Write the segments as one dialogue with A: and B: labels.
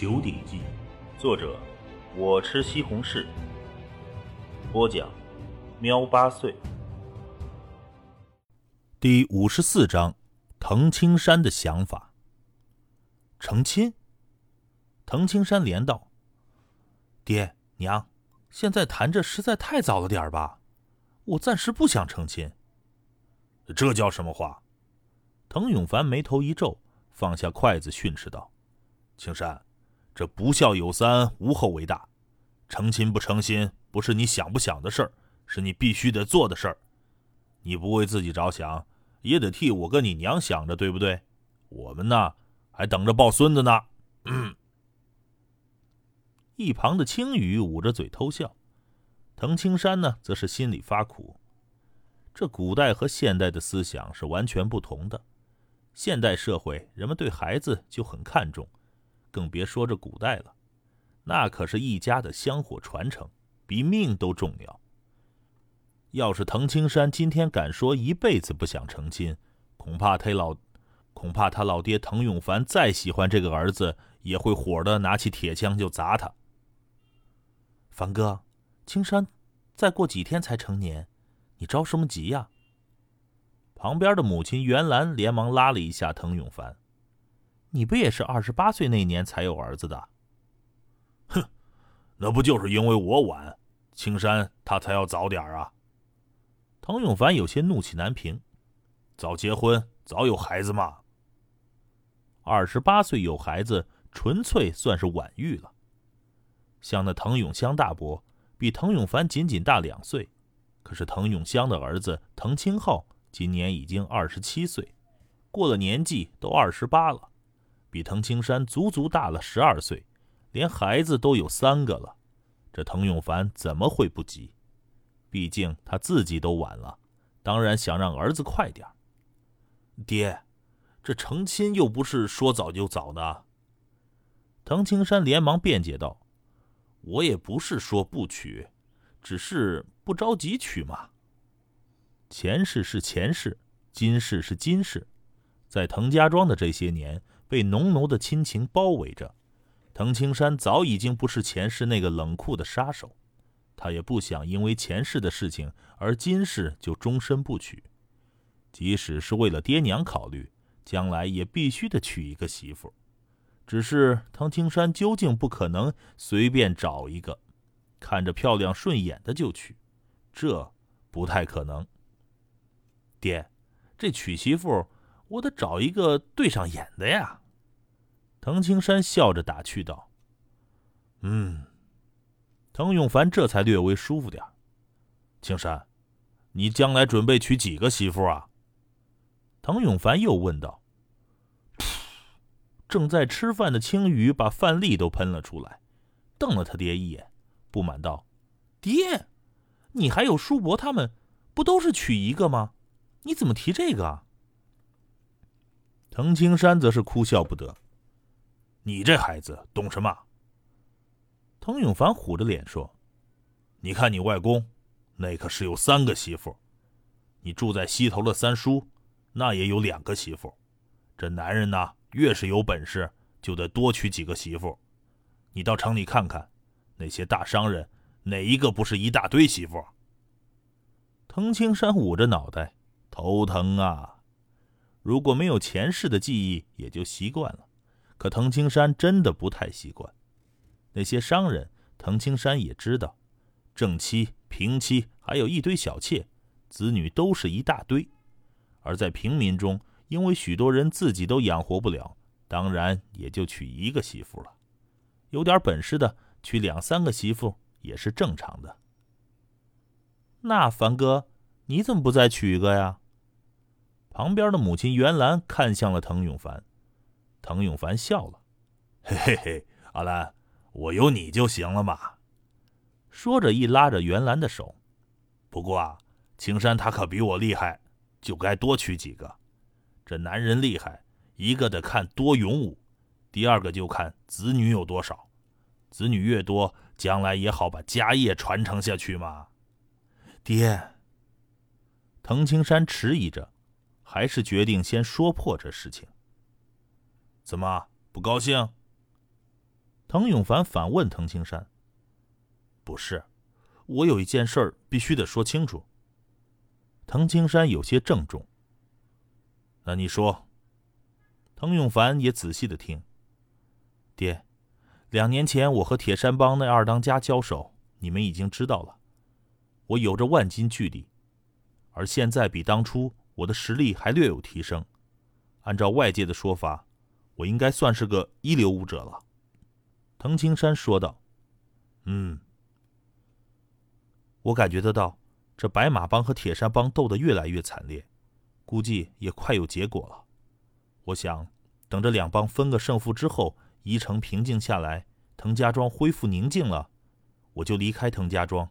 A: 九鼎记》，作者我吃西红柿，播讲喵八岁。第五十四章：滕青山的想法。成亲？滕青山连道：“爹娘，现在谈这实在太早了点吧？我暂时不想成亲。”这叫什么话？滕永凡眉头一皱，放下筷子训斥道：“青山，这不孝有三，无后为大。成亲不成亲，不是你想不想的事儿，是你必须得做的事儿。你不为自己着想，也得替我跟你娘想着，对不对？我们呢，还等着抱孙子呢。”嗯一旁的青雨捂着嘴偷笑，滕青山呢，则是心里发苦。这古代和现代的思想是完全不同的。现代社会，人们对孩子就很看重，更别说这古代了。那可是一家的香火传承，比命都重要。要是滕青山今天敢说一辈子不想成亲，恐怕他老，恐怕他老爹滕永凡再喜欢这个儿子，也会火的拿起铁枪就砸他。凡哥，青山再过几天才成年。你着什么急呀？旁边的母亲袁兰连忙拉了一下滕永凡：“你不也是二十八岁那年才有儿子的？”“哼，那不就是因为我晚，青山他才要早点啊！”滕永凡有些怒气难平：“早结婚，早有孩子嘛。二十八岁有孩子，纯粹算是晚育了。像那滕永香大伯，比滕永凡仅仅大两岁。”可是滕永香的儿子滕清浩今年已经二十七岁，过了年纪都二十八了，比滕青山足足大了十二岁，连孩子都有三个了。这滕永凡怎么会不急？毕竟他自己都晚了，当然想让儿子快点。爹，这成亲又不是说早就早的。滕青山连忙辩解道：“我也不是说不娶，只是……”不着急娶嘛。前世是前世，今世是今世，在滕家庄的这些年，被浓浓的亲情包围着。滕青山早已经不是前世那个冷酷的杀手，他也不想因为前世的事情而今世就终身不娶。即使是为了爹娘考虑，将来也必须得娶一个媳妇。只是滕青山究竟不可能随便找一个，看着漂亮顺眼的就娶。这不太可能。爹，这娶媳妇我得找一个对上眼的呀。滕青山笑着打趣道：“嗯。”滕永凡这才略微舒服点青山，你将来准备娶几个媳妇啊？滕永凡又问道。正在吃饭的青鱼把饭粒都喷了出来，瞪了他爹一眼，不满道：“爹。”你还有叔伯他们，不都是娶一个吗？你怎么提这个啊？滕青山则是哭笑不得：“你这孩子懂什么？”滕永凡虎着脸说：“你看你外公，那可是有三个媳妇；你住在西头的三叔，那也有两个媳妇。这男人呐，越是有本事，就得多娶几个媳妇。你到城里看看，那些大商人。”哪一个不是一大堆媳妇？滕青山捂着脑袋，头疼啊！如果没有前世的记忆，也就习惯了。可滕青山真的不太习惯。那些商人，滕青山也知道，正妻、平妻，还有一堆小妾，子女都是一大堆。而在平民中，因为许多人自己都养活不了，当然也就娶一个媳妇了。有点本事的，娶两三个媳妇。也是正常的。那凡哥，你怎么不再娶一个呀？旁边的母亲袁兰看向了滕永凡，滕永凡笑了：“嘿嘿嘿，阿兰，我有你就行了嘛。”说着，一拉着袁兰的手。不过啊，青山他可比我厉害，就该多娶几个。这男人厉害，一个得看多勇武，第二个就看子女有多少，子女越多。将来也好把家业传承下去嘛，爹。滕青山迟疑着，还是决定先说破这事情。怎么不高兴？滕永凡反问滕青山：“不是，我有一件事儿必须得说清楚。”滕青山有些郑重。那你说。滕永凡也仔细的听。爹，两年前我和铁山帮那二当家交手，你们已经知道了。我有着万斤巨力，而现在比当初我的实力还略有提升。按照外界的说法，我应该算是个一流武者了。滕青山说道：“嗯，我感觉得到，这白马帮和铁山帮斗得越来越惨烈，估计也快有结果了。我想，等着两帮分个胜负之后，宜城平静下来，滕家庄恢复宁静了，我就离开滕家庄。”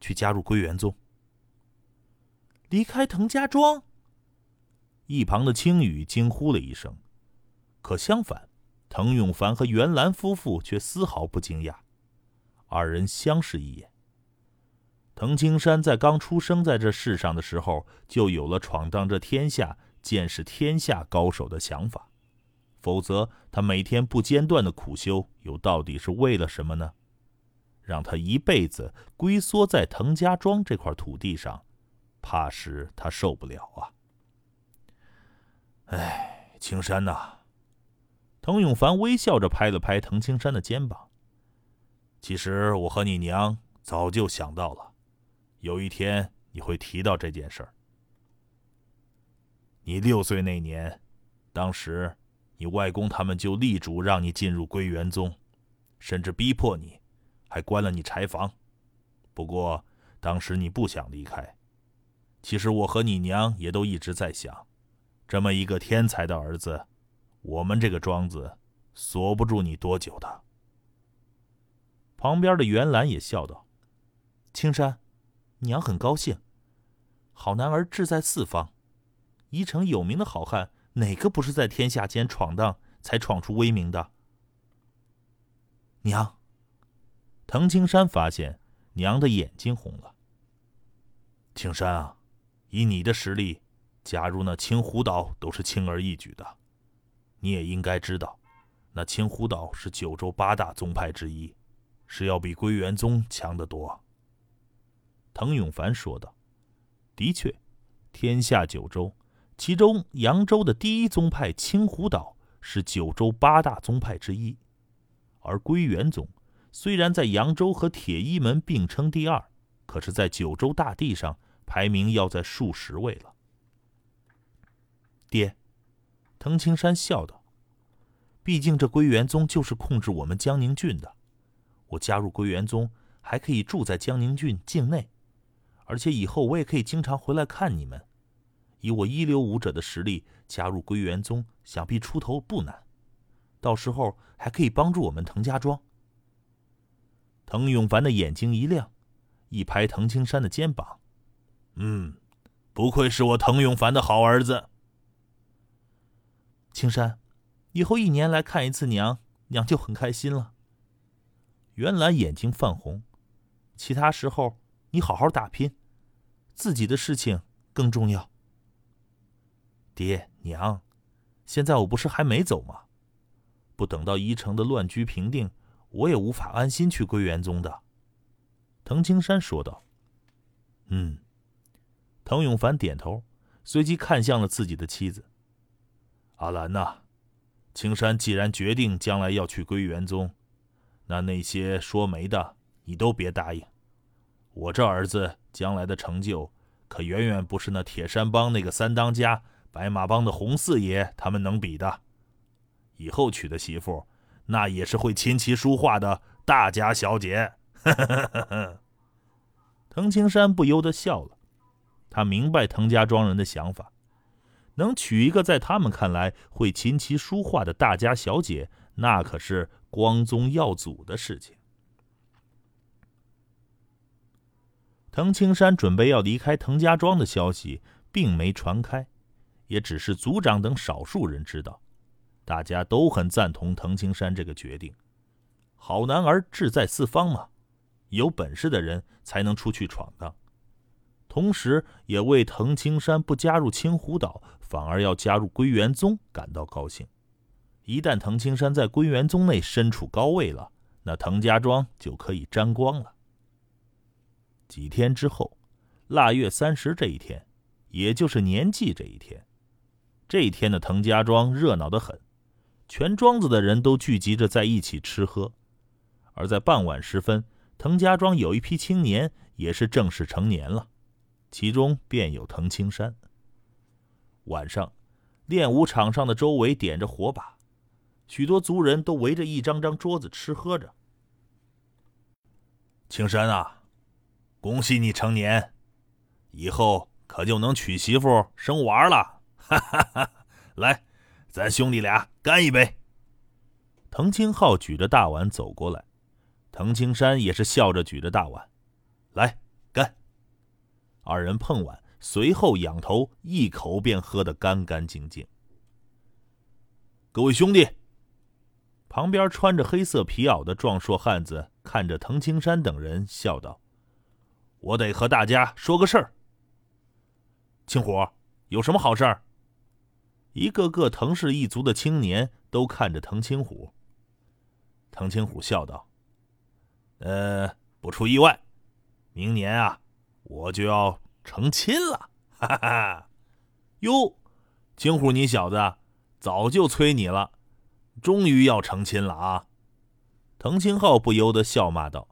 A: 去加入归元宗。离开滕家庄。一旁的青羽惊呼了一声，可相反，滕永凡和袁兰夫妇却丝毫不惊讶。二人相视一眼。滕青山在刚出生在这世上的时候，就有了闯荡这天下、见识天下高手的想法，否则他每天不间断的苦修，又到底是为了什么呢？让他一辈子龟缩在滕家庄这块土地上，怕是他受不了啊！哎，青山呐，滕永凡微笑着拍了拍滕青山的肩膀。其实我和你娘早就想到了，有一天你会提到这件事儿。你六岁那年，当时你外公他们就力主让你进入归元宗，甚至逼迫你。还关了你柴房，不过当时你不想离开。其实我和你娘也都一直在想，这么一个天才的儿子，我们这个庄子锁不住你多久的。旁边的袁兰也笑道：“青山，娘很高兴。好男儿志在四方，宜城有名的好汉，哪个不是在天下间闯荡才闯出威名的？娘。”滕青山发现娘的眼睛红了。青山啊，以你的实力，加入那青湖岛都是轻而易举的。你也应该知道，那青湖岛是九州八大宗派之一，是要比归元宗强得多。滕永凡说道：“的确，天下九州，其中扬州的第一宗派青湖岛是九州八大宗派之一，而归元宗。”虽然在扬州和铁衣门并称第二，可是，在九州大地上排名要在数十位了。爹，滕青山笑道：“毕竟这归元宗就是控制我们江宁郡的，我加入归元宗还可以住在江宁郡境内，而且以后我也可以经常回来看你们。以我一流武者的实力，加入归元宗想必出头不难，到时候还可以帮助我们滕家庄。”滕永凡的眼睛一亮，一拍滕青山的肩膀：“嗯，不愧是我滕永凡的好儿子。青山，以后一年来看一次娘，娘就很开心了。”袁兰眼睛泛红，其他时候你好好打拼，自己的事情更重要。爹娘，现在我不是还没走吗？不等到宜城的乱局平定。我也无法安心去归元宗的，滕青山说道。嗯，滕永凡点头，随即看向了自己的妻子。阿兰呐，青山既然决定将来要去归元宗，那那些说媒的你都别答应。我这儿子将来的成就，可远远不是那铁山帮那个三当家、白马帮的洪四爷他们能比的。以后娶的媳妇。那也是会琴棋书画的大家小姐，滕青山不由得笑了。他明白滕家庄人的想法，能娶一个在他们看来会琴棋书画的大家小姐，那可是光宗耀祖的事情。滕青山准备要离开滕家庄的消息并没传开，也只是族长等少数人知道。大家都很赞同滕青山这个决定。好男儿志在四方嘛，有本事的人才能出去闯荡。同时，也为滕青山不加入青湖岛，反而要加入归元宗感到高兴。一旦滕青山在归元宗内身处高位了，那滕家庄就可以沾光了。几天之后，腊月三十这一天，也就是年祭这一天，这一天的滕家庄热闹得很，全庄子的人都聚集着在一起吃喝。而在傍晚时分，滕家庄有一批青年也是正式成年了，其中便有滕青山。晚上，练武场上的周围点着火把，许多族人都围着一张张桌子吃喝着。青山啊！恭喜你成年，以后可就能娶媳妇生娃了。哈哈哈！来，咱兄弟俩干一杯。滕青浩举着大碗走过来，滕青山也是笑着举着大碗，来。二人碰碗，随后仰头一口便喝得干干净净。各位兄弟，旁边穿着黑色皮袄的壮硕汉子看着滕青山等人，笑道。我得和大家说个事儿。青虎，有什么好事儿？一个个滕氏一族的青年都看着滕青虎。滕青虎笑道：“呃，不出意外，明年啊，我就要成亲了。”哈哈哈！哟，青虎，你小子早就催你了，终于要成亲了啊！滕青浩不由得笑骂道。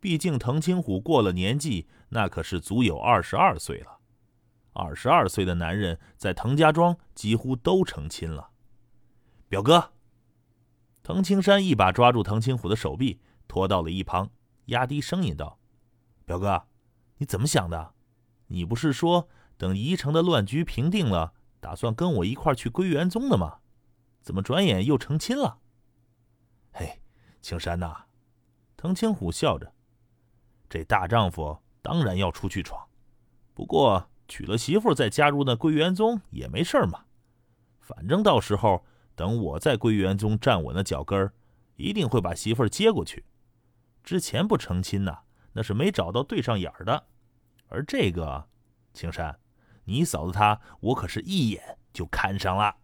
A: 毕竟滕青虎过了年纪，那可是足有二十二岁了。二十二岁的男人在滕家庄几乎都成亲了。表哥，滕青山一把抓住滕青虎的手臂，拖到了一旁，压低声音道：“表哥，你怎么想的？你不是说等宜城的乱局平定了，打算跟我一块去归元宗的吗？怎么转眼又成亲了？”嘿，青山呐，滕青虎笑着。这大丈夫当然要出去闯，不过娶了媳妇再加入那归元宗也没事嘛。反正到时候等我在归元宗站稳了脚跟，一定会把媳妇接过去。之前不成亲呐，那是没找到对上眼儿的。而这个青山，你嫂子她，我可是一眼就看上了。